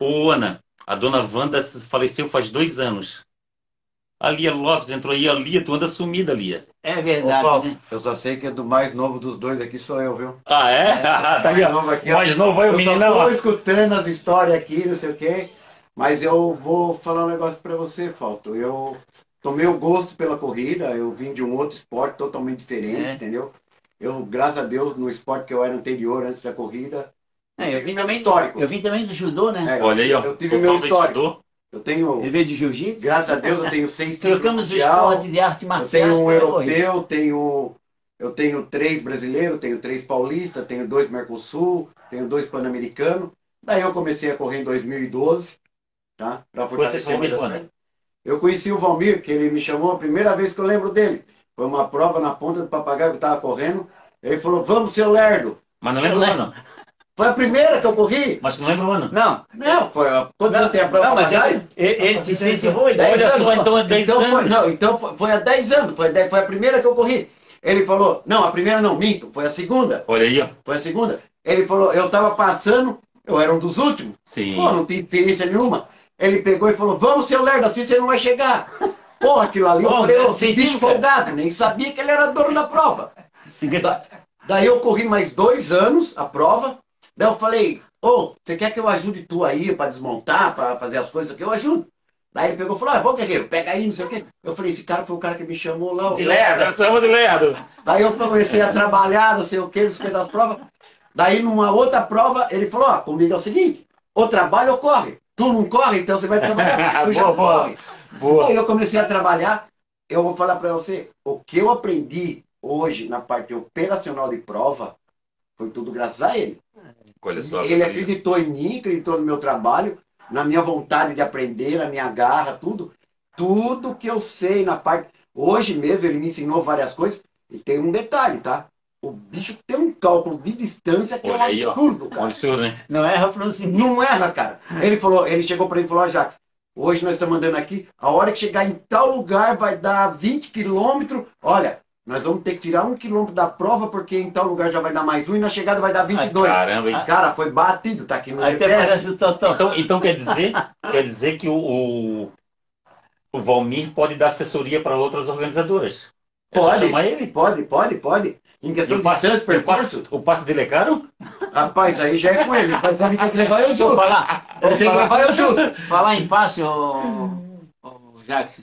Ô, Ana, a dona Wanda faleceu faz dois anos. A Lia Lopes entrou aí, a Lia, tu anda sumida, Lia. É Ô, verdade, Fausto, né? eu só sei que é do mais novo dos dois aqui sou eu, viu? Ah, é? tá aí, ó. novo aqui, ó. Mais novo aí, o Eu meninão. tô ó. escutando as histórias aqui, não sei o quê. Mas eu vou falar um negócio pra você, Fausto. Eu tomei o gosto pela corrida, eu vim de um outro esporte totalmente diferente, É. entendeu? Eu, graças a Deus, no esporte que eu era anterior, antes da corrida, É, eu tive vim também, histórico. eu vim também do judô, né? É, Olha aí, ó. Eu tive meu histórico. estudou. Eu tenho, veio de jiu-jitsu. graças a Deus, eu tenho seis títulos Trocamos o esporte de arte Eu marcial. tenho um europeu, tenho, eu tenho três brasileiros, tenho três paulistas, tenho dois Mercosul, tenho dois pan-americanos. Daí eu comecei a correr em 2012, tá? Pra Você fortalecer falou minhas quando? Eu conheci o Valmir, que ele me chamou a primeira vez que eu lembro dele. Foi uma prova na ponta do papagaio que eu tava correndo. Ele falou, vamos, seu Lerdo. Mas não lembra o ano. Foi a primeira que eu corri? Mas não lembra o ano. Não, Não, foi a... Quando não, tem a prova não mas papagaio? ele, se encerrou. Ele Olha só, então é 10 Então foi, anos. não, então foi, foi há 10 anos, foi, dez- foi a primeira que eu corri. Ele falou, não, a primeira não, minto, foi a segunda, Olha aí, ó. foi a segunda. Ele falou, eu tava passando, eu era um dos últimos, Sim. pô, não tinha experiência nenhuma. Ele pegou e falou, vamos, seu lerdo, assim você não vai chegar. Pô, aquilo ali, eu Bom, falei, ô, sim, esse bicho sim, cara. folgado, nem sabia que ele era dono da prova. Da- daí eu corri mais dois anos a prova, daí eu falei, ô, você quer que eu ajude tu aí pra desmontar, pra fazer as coisas que eu ajudo? Daí ele pegou e falou, ah, bom, guerreiro, pega aí, não sei o quê. Eu falei, esse cara foi o cara que me chamou lá. De Lerdo, chama de Lerdo. Daí eu comecei a trabalhar, não sei o que, não sei o que das provas. Daí numa outra prova, ele falou, ó, comigo é o seguinte, ou trabalha ou corre. Tu não corre, então você vai trabalhar, tu já Boa, corre. Boa. Eu comecei a trabalhar, eu vou falar pra você, o que eu aprendi hoje na parte operacional de prova, foi tudo graças a ele. Só. Ele acreditou em mim, acreditou no meu trabalho, na minha vontade de aprender, na minha garra, tudo. Tudo que eu sei na parte. Hoje mesmo ele me ensinou várias coisas. E tem um detalhe, tá? O bicho tem um cálculo de distância que é um Olha aí, ó. absurdo, cara. Olha o senhor, né? Não erra para o sentido. Não erra, cara. Ele falou, ele chegou para ele e falou, ó, Jacques, hoje nós estamos andando aqui, a hora que chegar em tal lugar vai dar 20 quilômetros. Olha, nós vamos ter que tirar um quilômetro da prova, porque em tal lugar já vai dar mais um e na chegada vai dar 22. Caramba, hein? Cara, foi batido, tá aqui no Até GPS. parece o Totó. Então, então quer dizer, quer dizer que o, o, o Valmir pode dar assessoria para outras organizadoras. É Pode. ele. Pode, pode, pode. Em questão o de distância, o, passe, percurso, o passe dele é caro? rapaz, aí já é com ele. Mas ele tem que levar eu junto. falar, Ele tem que levar eu junto. falar em passe, ô, ô, Jackson.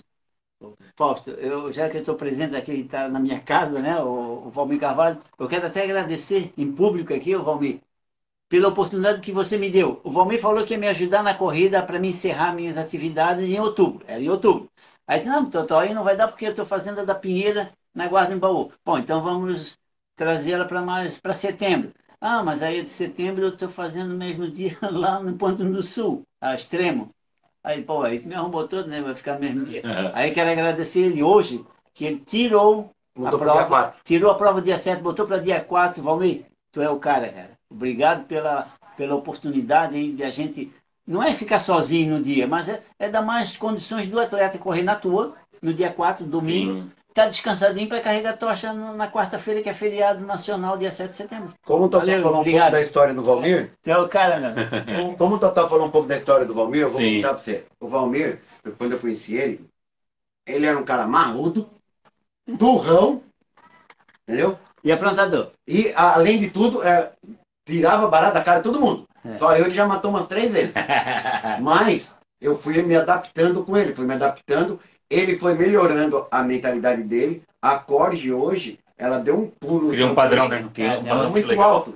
Fausto, eu, já que eu estou presente aqui, está na minha casa, né, o, o Valmir Carvalho, eu quero até agradecer em público aqui, o Valmir, pela oportunidade que você me deu. O Valmir falou que ia me ajudar na corrida para me encerrar minhas atividades em outubro. Era em outubro. Aí disse, não, Totó, aí não vai dar porque eu estou fazendo a da Pinheira na Guarda em Baú. Bom, então vamos trazê-la para mais para setembro. Ah, mas aí de setembro eu estou fazendo no mesmo dia lá no Ponto do Sul, a extremo. Aí, pô, aí me arrumou todo, né? Vai ficar no mesmo dia. É. Aí quero agradecer ele hoje, que ele tirou Mudou a prova, 4. tirou a prova dia 7, botou para dia 4. Valmir, tu é o cara, cara. Obrigado pela, pela oportunidade aí de a gente. Não é ficar sozinho no dia, mas é, é dar mais condições do atleta correr na tua, no dia 4, domingo. Sim. Tá descansadinho para carregar tocha no- na quarta-feira, que é feriado nacional, dia 7 de setembro. Como o Totó Valeu, falou um obrigado. pouco da história do Valmir, Tu é o cara, meu. como- como o Totó falou um pouco da história do Valmir, eu vou Sim. contar pra você. O Valmir, quando eu conheci ele, ele era um cara marrudo, burrão, entendeu? E aprontador. E, além de tudo, é, tirava barato da cara de todo mundo. É. Só eu ele já matou umas três vezes. Mas eu fui me adaptando com ele, fui me adaptando. Ele foi melhorando a mentalidade dele. A Corge hoje, ela deu um pulo. Criou um padrão, né? Um É, padrão muito legal. alto.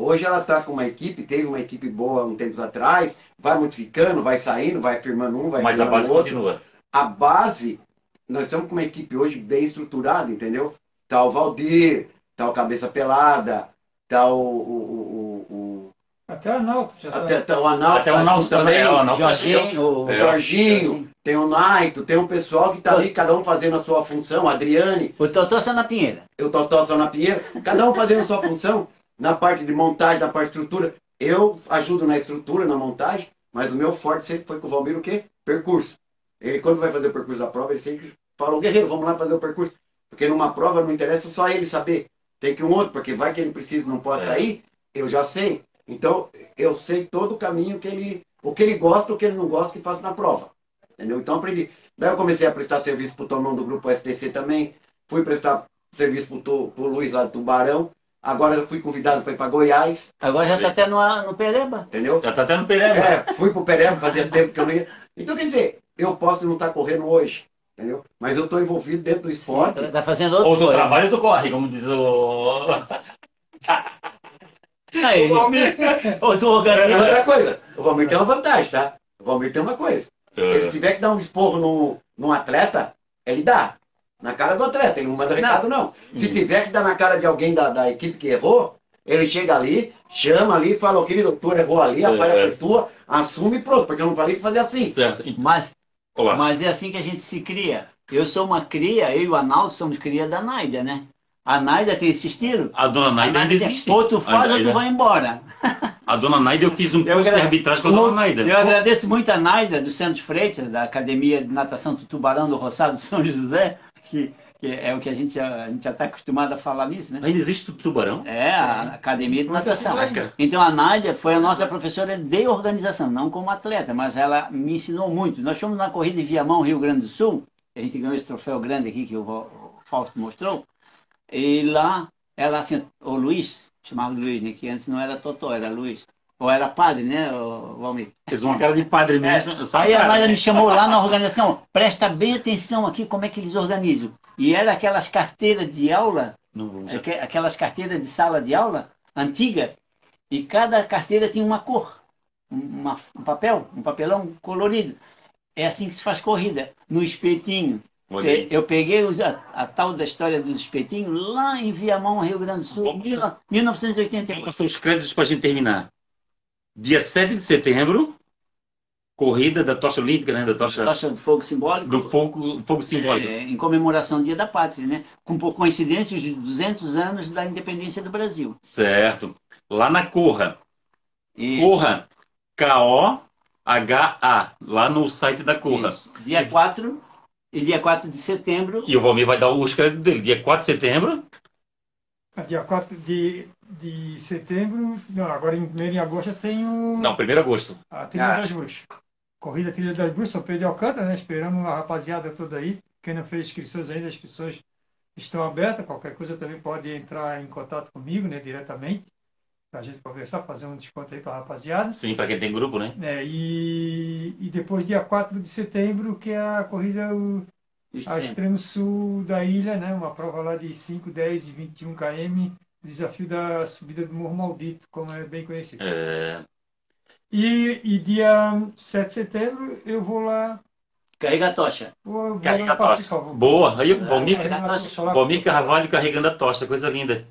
Hoje ela está com uma equipe, teve uma equipe boa um tempo atrás, vai modificando, vai saindo, vai firmando um, vai Mas a base outro. continua. A base, nós estamos com uma equipe hoje bem estruturada, entendeu? Tá o Valdir, tá o Cabeça Pelada, tá o, o, o, o, Até o tá. até, tá o Analto, Até o tá Naldo junto também, também. o Naldo tá Jorginho, o o É. Jorginho, tem o Naito, tem um pessoal que tá ali, cada um fazendo a sua função, a Adriane, o Totó só na Pinheira. eu Totó só na Pinheira, cada um fazendo a sua função, na parte de montagem, na parte de estrutura. Eu ajudo na estrutura, na montagem, mas o meu forte sempre foi com o Valmir o quê? Percurso. Ele, quando vai fazer o percurso da prova, ele sempre fala, guerreiro, vamos lá fazer o percurso. Porque numa prova não interessa só ele saber, tem que um outro, porque vai que ele precisa não possa É. ir, eu já sei. Então, eu sei todo o caminho que ele, o que ele gosta, o que ele não gosta, que faço na prova. Entendeu? Então, aprendi. Daí eu comecei a prestar serviço pro Tomão do grupo STC também, fui prestar serviço pro, Tu- pro Luiz lá do Tubarão, agora eu fui convidado para ir para Goiás, Agora já tá até no, no Pereba. entendeu? Já tá até no Pereba. É, fui pro Pereba, fazia tempo que eu não ia. Então, quer dizer, eu posso não estar correndo hoje, entendeu? Mas eu estou envolvido dentro do esporte. Tá fazendo outro Ou tu coisa. trabalha ou tu corre, como diz o. Aí, o Valmir. É outra coisa, o Valmir tem uma vantagem, tá? O Valmir tem uma coisa. É. Se tiver que dar um esporro no, num atleta, ele dá. Na cara do atleta, ele não manda recado, não. Se Uhum. tiver que dar na cara de alguém da, da equipe que errou, ele chega ali, chama ali e fala, ô querido, tu errou ali, a É, falha é. foi tua, assume e pronto, porque eu não falei que fazer assim. Certo. Mas, Olá. mas é assim que a gente se cria. Eu sou uma cria, eu e o Analdo somos cria da Naida, né? A Naida tem esse estilo. A dona A Naida ainda tem- existe. Ou tu faz ou tu vai embora. A dona Naida, eu fiz um Eu curso de arbitragem com a dona Naida. Eu agradeço muito a Naida do Santos Freitas, da Academia de Natação do Tubarão do Roçado São José, que, que é o que a gente já a gente já está acostumado a falar nisso, né? Ainda existe o tubarão? É, a Academia de Natação. Caraca. Então a Nádia foi a nossa professora de organização, não como atleta, mas ela me ensinou muito. Nós fomos na corrida em Viamão, Rio Grande do Sul, a gente ganhou esse troféu grande aqui que o Fausto mostrou, e lá ela assim, o Luiz, chamava Luiz, né, que antes não era Totó, era Luiz, ou era padre, né, Valmir? Fez uma cara de padre mesmo. só Aí a. Nádia me chamou lá na organização, presta bem atenção aqui como é que eles organizam. E era aquelas carteiras de aula aquelas carteiras de sala de aula antiga e cada carteira tinha uma cor, uma- um papel, um papelão colorido. É assim que se faz corrida, no espetinho. Olha aí. Eu peguei a, a tal da história dos espetinhos lá em Viamão, Rio Grande do Sul, Vamos- mil- Vou 1988. passar os créditos para a gente terminar. Dia 7 de setembro, corrida da tocha olímpica, né? Da tocha Tocha de fogo simbólico. do fogo, fogo simbólico. é, em comemoração do Dia da Pátria, né? Com por coincidência os 200 anos da independência do Brasil. Certo. Lá na Corra. E, Corra. K-O-H-A. Lá no site da Corra. isso. Dia 4 e dia 4 de setembro E o Valmir vai dar os créditos dele. Dia 4 de setembro. Dia 4 de, de setembro, não, agora em 1 em agosto eu tenho Não, 1 de agosto. a Trilha Ah. das Bruxas. Corrida Trilha das Bruxas, São Pedro de Alcântara, né? Esperamos a rapaziada toda aí. Quem não fez inscrições ainda, as inscrições estão abertas. Qualquer coisa também pode entrar em contato comigo, né? Diretamente. Pra gente conversar, fazer um desconto aí pra rapaziada. Sim, para quem tem grupo, né? É, e, e depois, dia 4 de setembro, que é a corrida o, ao extremo. sul da ilha, né? Uma prova lá de 5, 10 e 21 km desafio da subida do Morro Maldito, como é bem conhecido. É, E, e dia 7 de setembro eu vou lá. Carrega a tocha. Vou, vou carrega a tocha. Boa. Aí, Valmir, Vou lá falar- Valmir Carvalho carregando a tocha, coisa linda.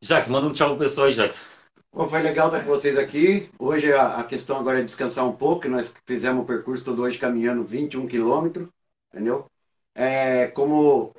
Jax, manda um tchau pro pessoal aí, Jax. Bom, foi legal estar com vocês aqui. Hoje a, questão agora é descansar um pouco, nós fizemos o percurso todo hoje caminhando 21 quilômetros, entendeu? É, como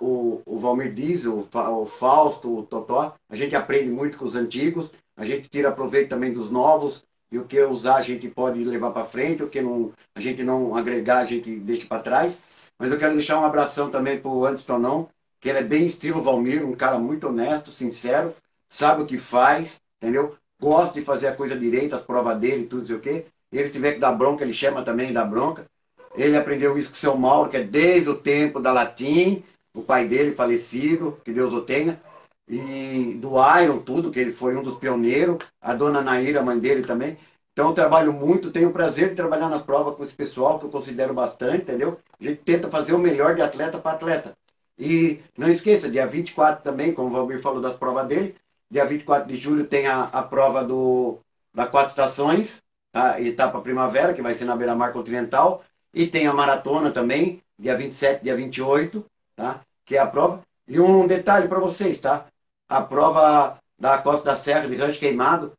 o, o Valmir diz, o, o Fausto, o Totó, a gente aprende muito com os antigos, a gente tira proveito também dos novos, e o que usar a gente pode levar para frente, o que não, a gente não agregar, a gente deixa para trás. Mas eu quero deixar um abração também para o Tonão, que ele é bem estilo Valmir, um cara muito honesto, sincero, sabe o que faz, entendeu? Gosta de fazer a coisa direita, as provas dele, tudo sei o quê. Ele tiver que dar bronca, ele chama também da bronca. Ele aprendeu isso com o seu Mauro, que é desde o tempo da Latim, o pai dele falecido, que Deus o tenha. E do Iron, tudo, que ele foi um dos pioneiros. A dona Naira, mãe dele também. Então eu trabalho muito, tenho o prazer de trabalhar nas provas com esse pessoal, que eu considero bastante, entendeu? A gente tenta fazer o melhor de atleta para atleta. E não esqueça, dia 24 também, como o Valmir falou das provas dele, dia 24 de julho tem a, a prova do, da quatro estações, a etapa primavera, que vai ser na beira-mar continental, e tem a maratona também, dia 27, dia 28, tá? que é a prova. E um detalhe para vocês, tá? A prova da Costa da Serra de Rancho Queimado,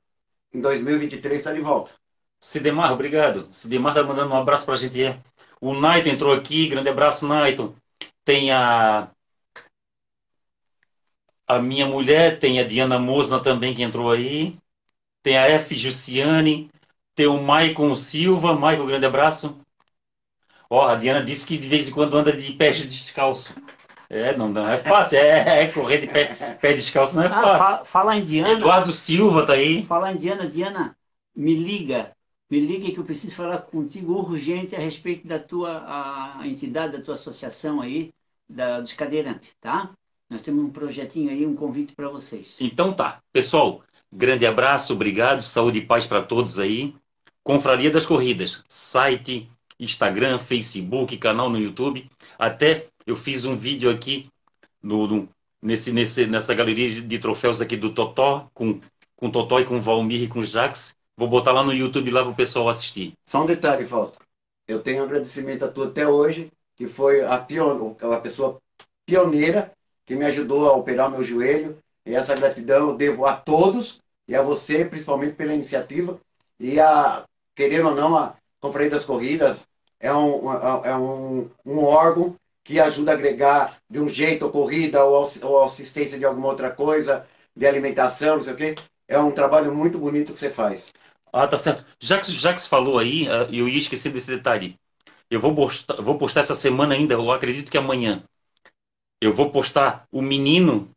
em 2023 está de volta. Sidemar, obrigado. Sidemar tá mandando um abraço pra gente. é. O Naito entrou aqui, grande abraço, Naito. Tem a. A minha mulher, tem a Diana Mosna também que entrou aí. Tem a F. Jussiane. Tem o Maicon Silva. Maicon, grande abraço. Ó, a Diana disse que de vez em quando anda de pé descalço. É, não, não é fácil. É, é correr de pé, pé descalço não é Ah, fácil. fa falar em Diana. Eduardo Silva tá aí. Falar em Diana, Diana, me liga. Me liga que eu preciso falar contigo urgente a respeito da tua a entidade, da tua associação aí, da, dos cadeirantes, tá? Nós temos um projetinho aí, um convite para vocês. Então tá, pessoal, grande abraço, obrigado, saúde e paz para todos aí. Confraria das Corridas, site, Instagram, Facebook, canal no YouTube. Até eu fiz um vídeo aqui no, no- nesse, nesse, nessa galeria de troféus aqui do Totó, com, com Totó e com Valmir e com Jax. Vou botar lá no YouTube lá para o pessoal assistir. Só um detalhe, Fausto. Eu tenho um agradecimento a tu até hoje, que foi a, pion... a pessoa pioneira que me ajudou a operar meu joelho. E essa gratidão eu devo a todos e a você, principalmente pela iniciativa. E a, querendo ou não, a Conferência das Corridas é um, é um, um órgão que ajuda a agregar de um jeito a corrida ou, ou assistência de alguma outra coisa, de alimentação, não sei o quê. É um trabalho muito bonito que você faz. Ah, tá certo. Já que, já que você falou aí, ah, eu ia esquecer desse detalhe. Eu vou postar, vou postar essa semana ainda, eu acredito que amanhã. Eu vou postar o menino,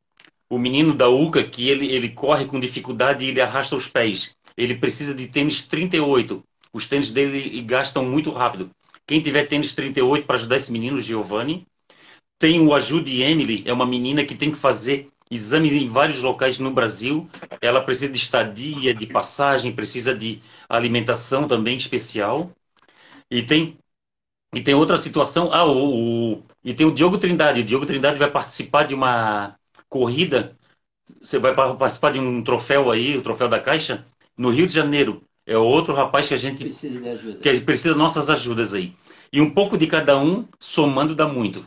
o menino da UCA, que ele, ele corre com dificuldade e ele arrasta os pés. Ele precisa de tênis 38. Os tênis dele gastam muito rápido. Quem tiver tênis 38 para ajudar esse menino, Giovanni. Tem o Ajude Emily, é uma menina que tem que fazer exames em vários locais no Brasil. Ela precisa de estadia, de passagem, precisa de alimentação também especial. E tem e tem outra situação. Ah, o, o- e tem o Diogo Trindade. O Diogo Trindade vai participar de uma corrida. Você vai pa- participar de um troféu aí, o troféu da Caixa, no Rio de Janeiro. É outro rapaz que a gente Precisa de ajuda. que precisa nossas ajudas aí. E um pouco de cada um, somando dá muito.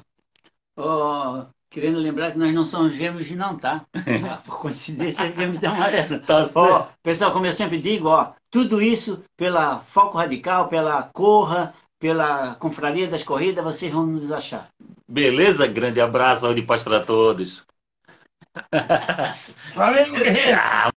Ó, querendo lembrar que nós não somos gêmeos não, tá? Ah, Por coincidência, gêmeos de amarelo. Tá Ó, pessoal, como eu sempre digo, ó, tudo isso pela Foco Radical, pela Corra, pela Confraria das Corridas, vocês vão nos achar. Beleza? Grande abraço, saúde e paz para todos. Valeu, guerreiro!